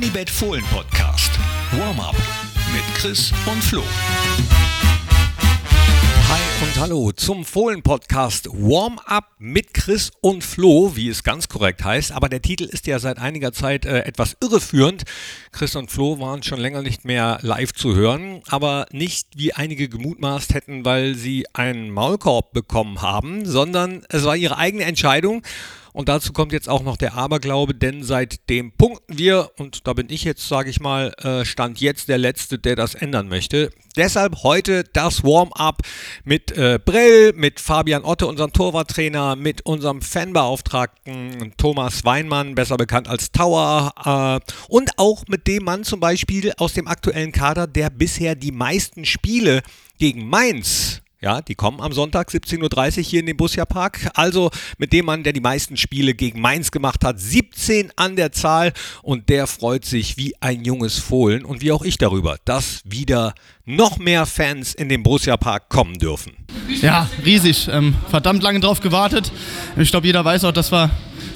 Unibet Fohlen Podcast. Warm-up mit Chris und Flo. Hi und hallo zum Fohlen-Podcast Warm-Up mit Chris und Flo, wie es ganz korrekt heißt. Aber der Titel ist ja seit einiger Zeit äh, etwas irreführend. Chris und Flo waren schon länger nicht mehr live zu hören, aber nicht wie einige gemutmaßt hätten, weil sie einen Maulkorb bekommen haben, sondern es war ihre eigene Entscheidung. Und dazu kommt jetzt auch noch der Aberglaube, denn seitdem punkten wir, und da bin ich jetzt, sage ich mal, äh, stand jetzt der Letzte, der das ändern möchte. Deshalb heute das Warm-up mit äh, Brill, mit Fabian Otte, unserem Torwarttrainer, mit unserem Fanbeauftragten Thomas Weinmann, besser bekannt als Tower, äh, und auch mit dem Mann zum Beispiel aus dem aktuellen Kader, der bisher die meisten Spiele gegen Mainz ja, die kommen am Sonntag 17.30 Uhr hier in den Busja Park. Also mit dem Mann, der die meisten Spiele gegen Mainz gemacht hat. 17 an der Zahl und der freut sich wie ein junges Fohlen und wie auch ich darüber, dass wieder noch mehr Fans in den Borussia Park kommen dürfen. Ja, riesig. Ähm, verdammt lange drauf gewartet. Ich glaube, jeder weiß auch, dass wir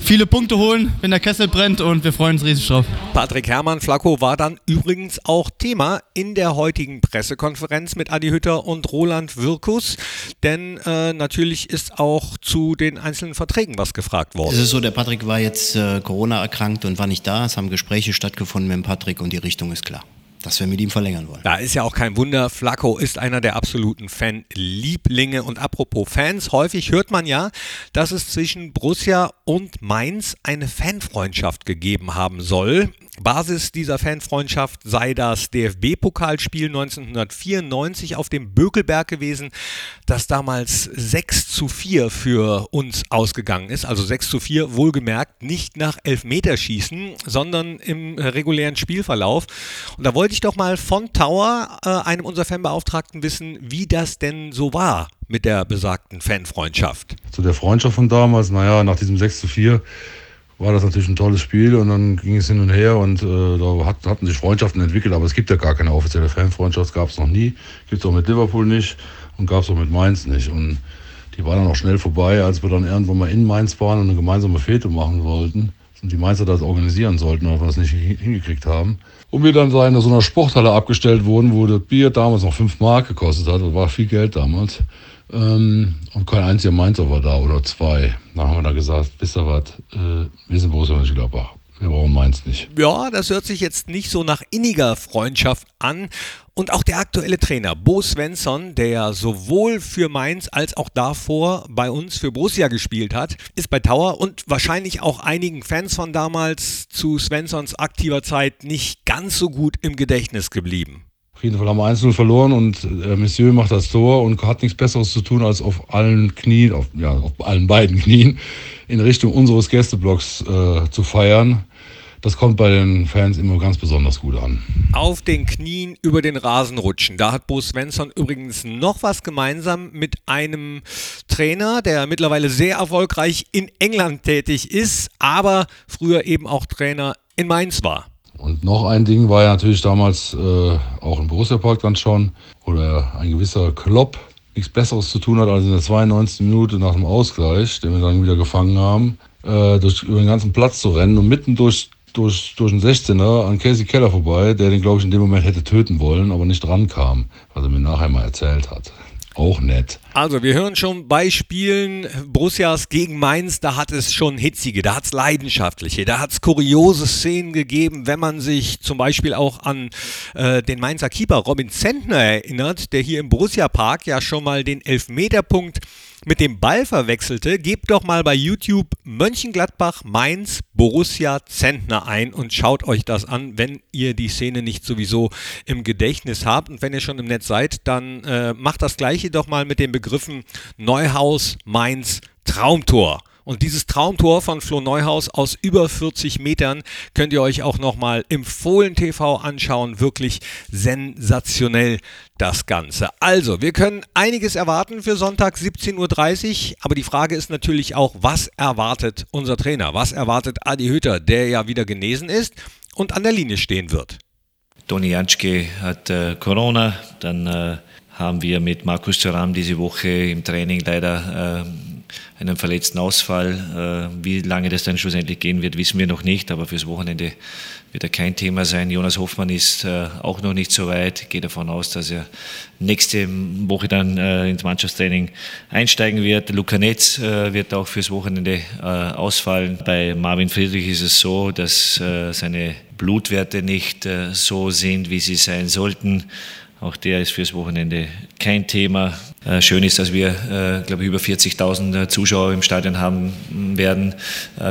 viele Punkte holen, wenn der Kessel brennt und wir freuen uns riesig drauf. Patrick Herrmann Flacco war dann übrigens auch Thema in der heutigen Pressekonferenz mit Adi Hütter und Roland Wirkus, denn äh, natürlich ist auch zu den einzelnen Verträgen was gefragt worden. Es ist so, der Patrick war jetzt äh, Corona erkrankt und war nicht da. Es haben Gespräche stattgefunden mit dem Patrick und die Richtung ist klar dass wir mit ihm verlängern wollen. Da ist ja auch kein Wunder, Flacco ist einer der absoluten Fanlieblinge. Und apropos Fans, häufig hört man ja, dass es zwischen Borussia und Mainz eine Fanfreundschaft gegeben haben soll. Basis dieser Fanfreundschaft sei das DFB-Pokalspiel 1994 auf dem Bökelberg gewesen, das damals 6 zu 4 für uns ausgegangen ist. Also 6 zu 4 wohlgemerkt nicht nach Elfmeterschießen, sondern im regulären Spielverlauf. Und da wollte ich doch mal von Tower, äh, einem unserer Fanbeauftragten, wissen, wie das denn so war mit der besagten Fanfreundschaft. Zu der Freundschaft von damals, naja, nach diesem 6 zu 4 war das natürlich ein tolles Spiel und dann ging es hin und her und äh, da hat, hatten sich Freundschaften entwickelt, aber es gibt ja gar keine offizielle Fanfreundschaft, gab es noch nie, gibt es auch mit Liverpool nicht und gab es auch mit Mainz nicht und die war dann auch schnell vorbei, als wir dann irgendwann mal in Mainz waren und eine gemeinsame Fete machen wollten und die Mainzer das organisieren sollten, aber wir das nicht hingekriegt haben. Und wir dann in so einer Sporthalle abgestellt wurden, wo das Bier damals noch 5 Mark gekostet hat, das war viel Geld damals. Ähm, und kein einziger Mainzer war da oder zwei. Dann haben wir da gesagt, wisst ihr was, äh, wir sind Borussia Mönchengladbach. Wir brauchen Mainz nicht. Ja, das hört sich jetzt nicht so nach inniger Freundschaft an. Und auch der aktuelle Trainer, Bo Svensson, der ja sowohl für Mainz als auch davor bei uns für Borussia gespielt hat, ist bei Tower und wahrscheinlich auch einigen Fans von damals zu Svenssons aktiver Zeit nicht ganz so gut im Gedächtnis geblieben. Auf jeden Fall haben wir 1 verloren und äh, Monsieur macht das Tor und hat nichts Besseres zu tun, als auf allen Knien, auf, ja, auf allen beiden Knien, in Richtung unseres Gästeblocks äh, zu feiern. Das kommt bei den Fans immer ganz besonders gut an. Auf den Knien über den Rasen rutschen. Da hat Bo Svensson übrigens noch was gemeinsam mit einem Trainer, der mittlerweile sehr erfolgreich in England tätig ist, aber früher eben auch Trainer in Mainz war. Und noch ein Ding war ja natürlich damals äh, auch im Borussia Park dann schon, oder ein gewisser Klopp nichts Besseres zu tun hat, als in der 92. Minute nach dem Ausgleich, den wir dann wieder gefangen haben, äh, durch, über den ganzen Platz zu rennen und mitten durch, durch, durch den 16er an Casey Keller vorbei, der den, glaube ich, in dem Moment hätte töten wollen, aber nicht rankam, was er mir nachher mal erzählt hat. Auch nett. Also, wir hören schon bei Spielen Borussias gegen Mainz, da hat es schon hitzige, da hat es leidenschaftliche, da hat es kuriose Szenen gegeben, wenn man sich zum Beispiel auch an äh, den Mainzer Keeper Robin Zentner erinnert, der hier im Borussia Park ja schon mal den Elfmeterpunkt mit dem Ball verwechselte, gebt doch mal bei YouTube Mönchengladbach Mainz Borussia Zentner ein und schaut euch das an, wenn ihr die Szene nicht sowieso im Gedächtnis habt. Und wenn ihr schon im Netz seid, dann äh, macht das gleiche doch mal mit den Begriffen Neuhaus Mainz Traumtor. Und dieses Traumtor von Flo Neuhaus aus über 40 Metern könnt ihr euch auch nochmal im Fohlen TV anschauen. Wirklich sensationell das Ganze. Also, wir können einiges erwarten für Sonntag 17.30 Uhr, aber die Frage ist natürlich auch, was erwartet unser Trainer? Was erwartet Adi Hütter, der ja wieder genesen ist und an der Linie stehen wird? Toni Janschke hat äh, Corona, dann äh, haben wir mit Markus Thuram diese Woche im Training leider äh, einem verletzten Ausfall. Äh, wie lange das dann schlussendlich gehen wird, wissen wir noch nicht, aber fürs Wochenende wird er kein Thema sein. Jonas Hoffmann ist äh, auch noch nicht so weit. Ich gehe davon aus, dass er nächste Woche dann äh, ins Mannschaftstraining einsteigen wird. Luca Netz wird auch fürs Wochenende ausfallen. Bei Marvin Friedrich ist es so, dass seine Blutwerte nicht so sind, wie sie sein sollten. Auch der ist fürs Wochenende kein Thema. Äh, schön ist, dass wir, äh, glaube ich, über 40.000 äh, Zuschauer im Stadion haben werden.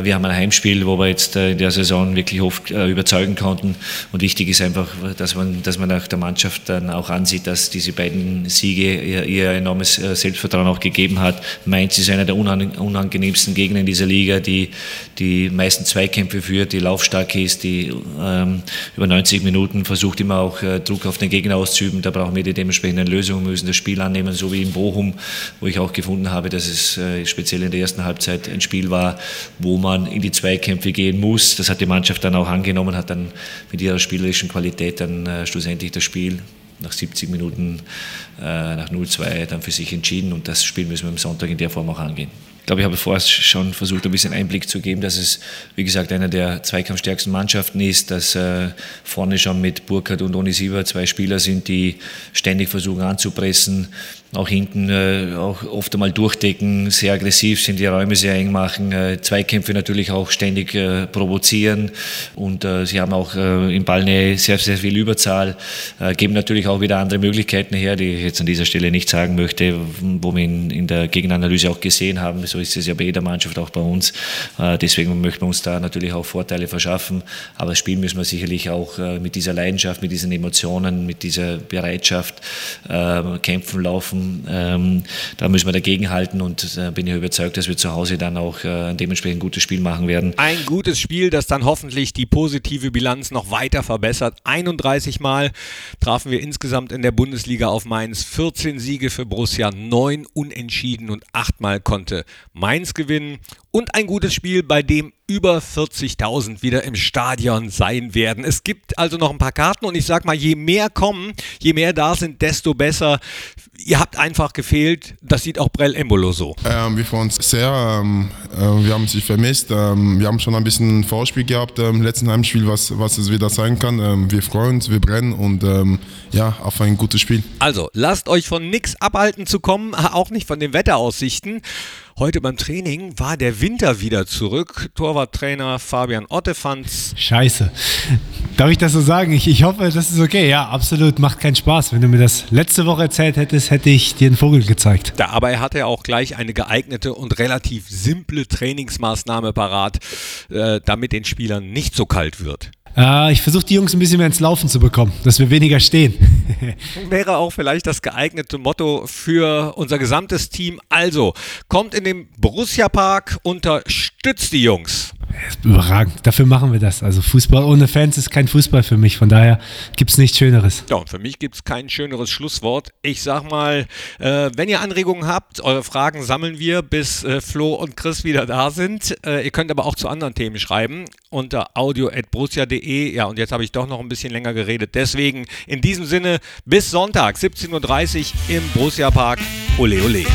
Wir haben ein Heimspiel, wo wir jetzt in der Saison wirklich oft überzeugen konnten. Und wichtig ist einfach, dass man, dass man auch der Mannschaft dann auch ansieht, dass diese beiden Siege ihr, enormes Selbstvertrauen auch gegeben hat. Mainz ist einer der unangenehmsten Gegner in dieser Liga, die die meisten Zweikämpfe führt, die laufstark ist, die ähm, über 90 Minuten versucht immer auch Druck auf den Gegner auszuüben. Da brauchen wir die dementsprechenden Lösungen, müssen das Spiel annehmen, so wie in Bochum, wo ich auch gefunden habe, dass es äh, speziell in der ersten Halbzeit ein Spiel war, wo man in die Zweikämpfe gehen muss. Das hat die Mannschaft dann auch angenommen, hat dann mit ihrer spielerischen Qualität dann äh, schlussendlich das Spiel nach 70 Minuten äh, nach 0-2 dann für sich entschieden und das Spiel müssen wir am Sonntag in der Form auch angehen. Ich glaube, ich habe vorher schon versucht, ein bisschen Einblick zu geben, dass es, wie gesagt, einer der zweikampfstärksten Mannschaften ist, dass äh, vorne schon mit Burkhardt und Onisiva zwei Spieler sind, die ständig versuchen anzupressen, auch hinten äh, auch oft einmal durchdecken, sehr aggressiv sind, die Räume sehr eng machen, äh, Zweikämpfe natürlich auch ständig äh, provozieren und äh, sie haben auch äh, in Ballnähe sehr, sehr viel Überzahl, äh, geben natürlich auch wieder andere Möglichkeiten her, die ich jetzt an dieser Stelle nicht sagen möchte, wo wir in, in der Gegenanalyse auch gesehen haben. So ist es ja bei jeder Mannschaft, auch bei uns. deswegen möchten wir uns da natürlich auch Vorteile verschaffen. Aber das Spiel müssen wir sicherlich auch mit dieser Leidenschaft, mit diesen Emotionen, mit dieser Bereitschaft kämpfen, laufen ähm, da müssen wir dagegenhalten und äh, bin ich überzeugt, dass wir zu Hause dann auch äh, ein dementsprechend gutes Spiel machen werden. Ein gutes Spiel, das dann hoffentlich die positive Bilanz noch weiter verbessert. 31 Mal trafen wir insgesamt in der Bundesliga auf Mainz. 14 Siege für Borussia, 9 Unentschieden und 8 Mal konnte Mainz gewinnen. Und ein gutes Spiel, bei dem über 40.000 wieder im Stadion sein werden. Es gibt also noch ein paar Karten und ich sag mal, je mehr kommen, je mehr da sind, desto besser. Ihr habt einfach gefehlt. Das sieht auch Brell Embolo so. Ähm, wir freuen uns sehr. Ähm, äh, wir haben sich vermisst. Ähm, wir haben schon ein bisschen Vorspiel gehabt im letzten Heimspiel, was, was es wieder sein kann. Ähm, wir freuen uns, wir brennen und ähm, ja, auf ein gutes Spiel. Also, lasst euch von nichts abhalten zu kommen, auch nicht von den Wetteraussichten. Heute beim Training war der Winter wieder zurück. Torwarttrainer Fabian Otte fand's. Scheiße. Darf ich das so sagen? Ich, ich hoffe, das ist okay. Ja, absolut. Macht keinen Spaß. Wenn du mir das letzte Woche erzählt hättest, hätte ich dir einen Vogel gezeigt. Da, aber er hatte auch gleich eine geeignete und relativ simple Trainingsmaßnahme parat, äh, damit den Spielern nicht so kalt wird. Äh, ich versuche die Jungs ein bisschen mehr ins Laufen zu bekommen, dass wir weniger stehen. Wäre auch vielleicht das geeignete Motto für unser gesamtes Team. Also, kommt in den Borussia Park, unterstützt die Jungs. Überragend. Dafür machen wir das. Also Fußball ohne Fans ist kein Fußball für mich. Von daher gibt es nichts Schöneres. Ja, und für mich gibt es kein schöneres Schlusswort. Ich sag mal, äh, wenn ihr Anregungen habt, eure Fragen sammeln wir, bis äh, Flo und Chris wieder da sind. Äh, ihr könnt aber auch zu anderen Themen schreiben unter audio.borussia.de. Ja, und jetzt habe ich doch noch ein bisschen länger geredet. Deswegen in diesem Sinne bis Sonntag, 17.30 Uhr im Borussia Park. Ole, ole.